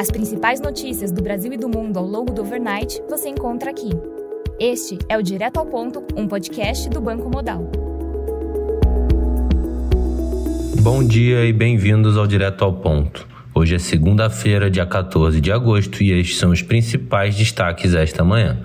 As principais notícias do Brasil e do mundo ao longo do overnight você encontra aqui. Este é o Direto ao Ponto, um podcast do Banco Modal. Bom dia e bem-vindos ao Direto ao Ponto. Hoje é segunda-feira, dia 14 de agosto, e estes são os principais destaques esta manhã.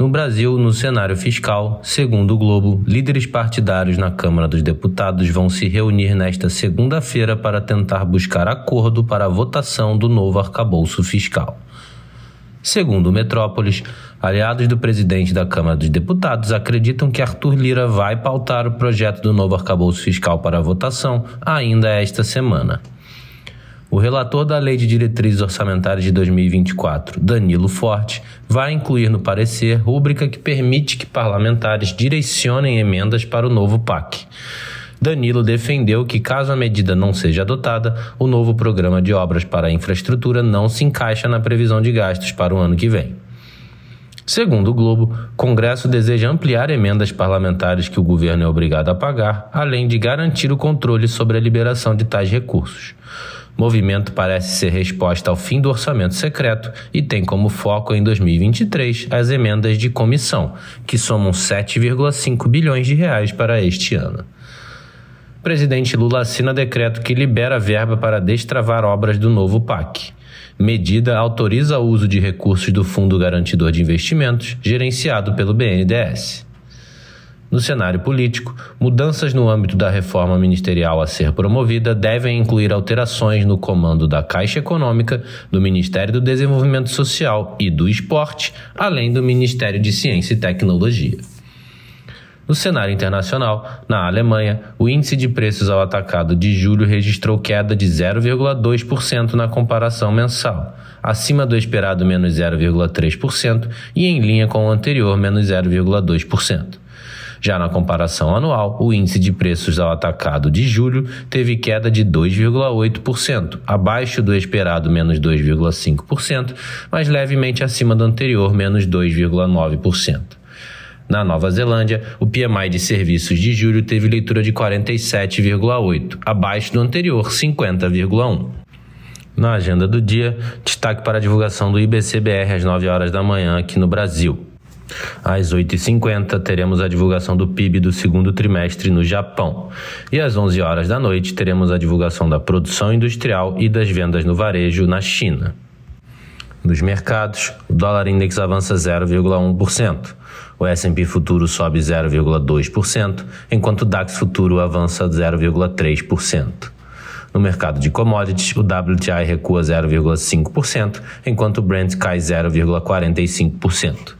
No Brasil, no cenário fiscal, segundo o Globo, líderes partidários na Câmara dos Deputados vão se reunir nesta segunda-feira para tentar buscar acordo para a votação do novo arcabouço fiscal. Segundo o Metrópolis, aliados do presidente da Câmara dos Deputados acreditam que Arthur Lira vai pautar o projeto do novo arcabouço fiscal para votação ainda esta semana. O relator da Lei de Diretrizes Orçamentárias de 2024, Danilo Forte, vai incluir no parecer rúbrica que permite que parlamentares direcionem emendas para o novo PAC. Danilo defendeu que, caso a medida não seja adotada, o novo programa de obras para a infraestrutura não se encaixa na previsão de gastos para o ano que vem. Segundo o Globo, o Congresso deseja ampliar emendas parlamentares que o governo é obrigado a pagar, além de garantir o controle sobre a liberação de tais recursos movimento parece ser resposta ao fim do orçamento secreto e tem como foco em 2023 as emendas de comissão, que somam 7,5 bilhões de reais para este ano. Presidente Lula assina decreto que libera verba para destravar obras do novo PAC. Medida autoriza o uso de recursos do Fundo Garantidor de Investimentos, gerenciado pelo BNDES. No cenário político, mudanças no âmbito da reforma ministerial a ser promovida devem incluir alterações no comando da Caixa Econômica, do Ministério do Desenvolvimento Social e do Esporte, além do Ministério de Ciência e Tecnologia. No cenário internacional, na Alemanha, o índice de preços ao atacado de julho registrou queda de 0,2% na comparação mensal, acima do esperado menos 0,3% e em linha com o anterior menos 0,2%. Já na comparação anual, o índice de preços ao atacado de julho teve queda de 2,8%, abaixo do esperado menos 2,5%, mas levemente acima do anterior menos 2,9%. Na Nova Zelândia, o PMI de serviços de julho teve leitura de 47,8, abaixo do anterior 50,1. Na agenda do dia, destaque para a divulgação do IBCBR às 9 horas da manhã aqui no Brasil. Às 8h50 teremos a divulgação do PIB do segundo trimestre no Japão. E às 11 horas da noite teremos a divulgação da produção industrial e das vendas no varejo na China. Nos mercados, o dólar index avança 0,1%. O S&P futuro sobe 0,2%, enquanto o DAX futuro avança 0,3%. No mercado de commodities, o WTI recua 0,5%, enquanto o Brent cai 0,45%.